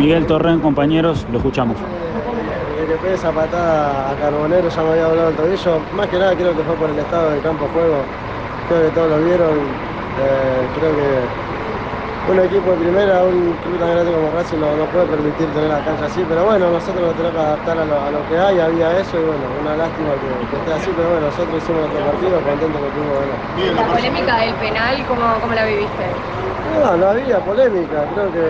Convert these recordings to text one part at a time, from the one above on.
Miguel Torren, compañeros, lo escuchamos. Que pegue esa patada a Carbonero ya me había doblado el tobillo. Más que nada creo que fue por el estado del campo de juego. Creo que todos lo vieron. Eh, creo que un equipo de primera, un club tan grande como Racing no, no puede permitir tener la cancha así, pero bueno, nosotros nos tenemos que adaptar a lo, a lo que hay, había eso y bueno, una lástima que, que esté así, pero bueno, nosotros hicimos nuestro partido, contentos que pudimos ganar. La polémica del penal, ¿cómo, cómo la viviste? No, no había polémica, creo que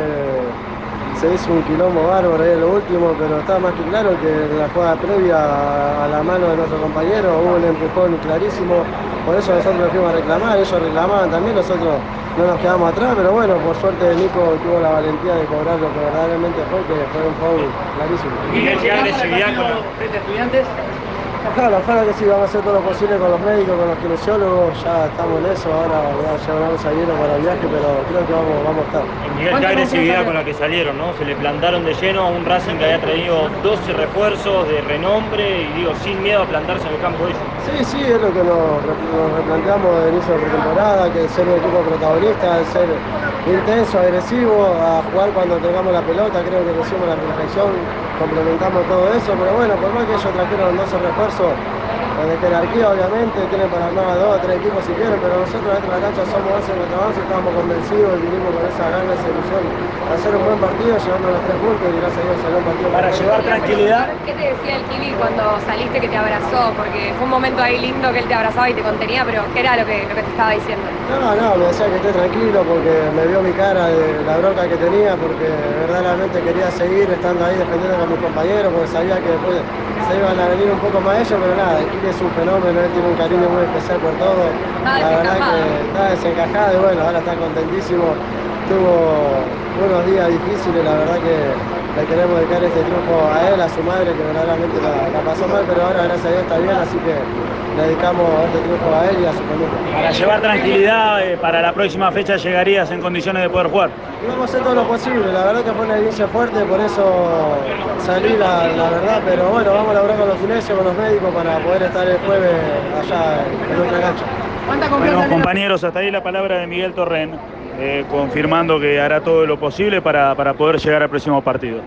se hizo un quilombo bárbaro ahí en lo último, pero estaba más que claro que en la jugada previa a la mano de nuestro compañero hubo un empujón clarísimo, por eso nosotros nos fuimos a reclamar, ellos reclamaban también, nosotros no nos quedamos atrás, pero bueno, por suerte Nico tuvo la valentía de cobrar lo que verdaderamente fue, que fue un foul clarísimo. Miguel, ¿qué agresividad con los frente a estudiantes? Claro, ojalá que sí, vamos a hacer todo lo posible con los médicos, con los kinesiólogos, ya estamos en eso, ahora voy a llevar a salieron para el viaje, pero creo que vamos, vamos a estar. Miguel, qué agresividad con la que salieron, ¿no? Se le plantaron de lleno a un Racing que había traído 12 refuerzos de renombre y digo, sin miedo a plantarse en el campo de ellos. Sí, sí, es lo que nos, nos replanteamos de inicio de pretemporada, que ser un equipo protagonista, ser intenso, agresivo, a jugar cuando tengamos la pelota, creo que lo hicimos la perfección, complementamos todo eso, pero bueno, por más que ellos trajeron 12 refuerzos, de jerarquía obviamente, tienen para armar a dos o tres equipos si quieren, pero nosotros dentro de la cancha somos 11 contra 11, estábamos convencidos y vinimos con esa gana, esa ilusión, a hacer un buen partido, llevando los tres puntos y gracias a Dios salió un partido. Para llevar tranquilidad. ¿Qué te decía el Kili cuando saliste que te abrazó? Porque fue un momento ahí lindo que él te abrazaba y te contenía, pero ¿qué era lo que, lo que te estaba diciendo? No, no, me decía que esté tranquilo porque me vio mi cara de la bronca que tenía, porque verdaderamente quería seguir estando ahí defendiendo con mis compañeros, porque sabía que después se iban a venir un poco más ellos, pero nada, el Kili es un fenómeno, él tiene un cariño muy especial por todo. Estaba la verdad que está desencajado y bueno, ahora está contentísimo. Tuvo unos días difíciles, la verdad que le queremos dedicar este triunfo a él, a su madre, que verdaderamente la, la pasó mal, pero ahora gracias a Dios está bien, así que dedicamos este triunfo a él y a su familia. Para llevar tranquilidad, eh, para la próxima fecha llegarías en condiciones de poder jugar. Y vamos a hacer todo lo posible, la verdad que fue una inicio fuerte, por eso salí la, la verdad, pero bueno, vamos a laburar con los kinesios, con los médicos para poder estar el jueves allá en nuestra cancha. Bueno, compañeros, hasta ahí la palabra de Miguel Torren, eh, confirmando que hará todo lo posible para, para poder llegar al próximo partido.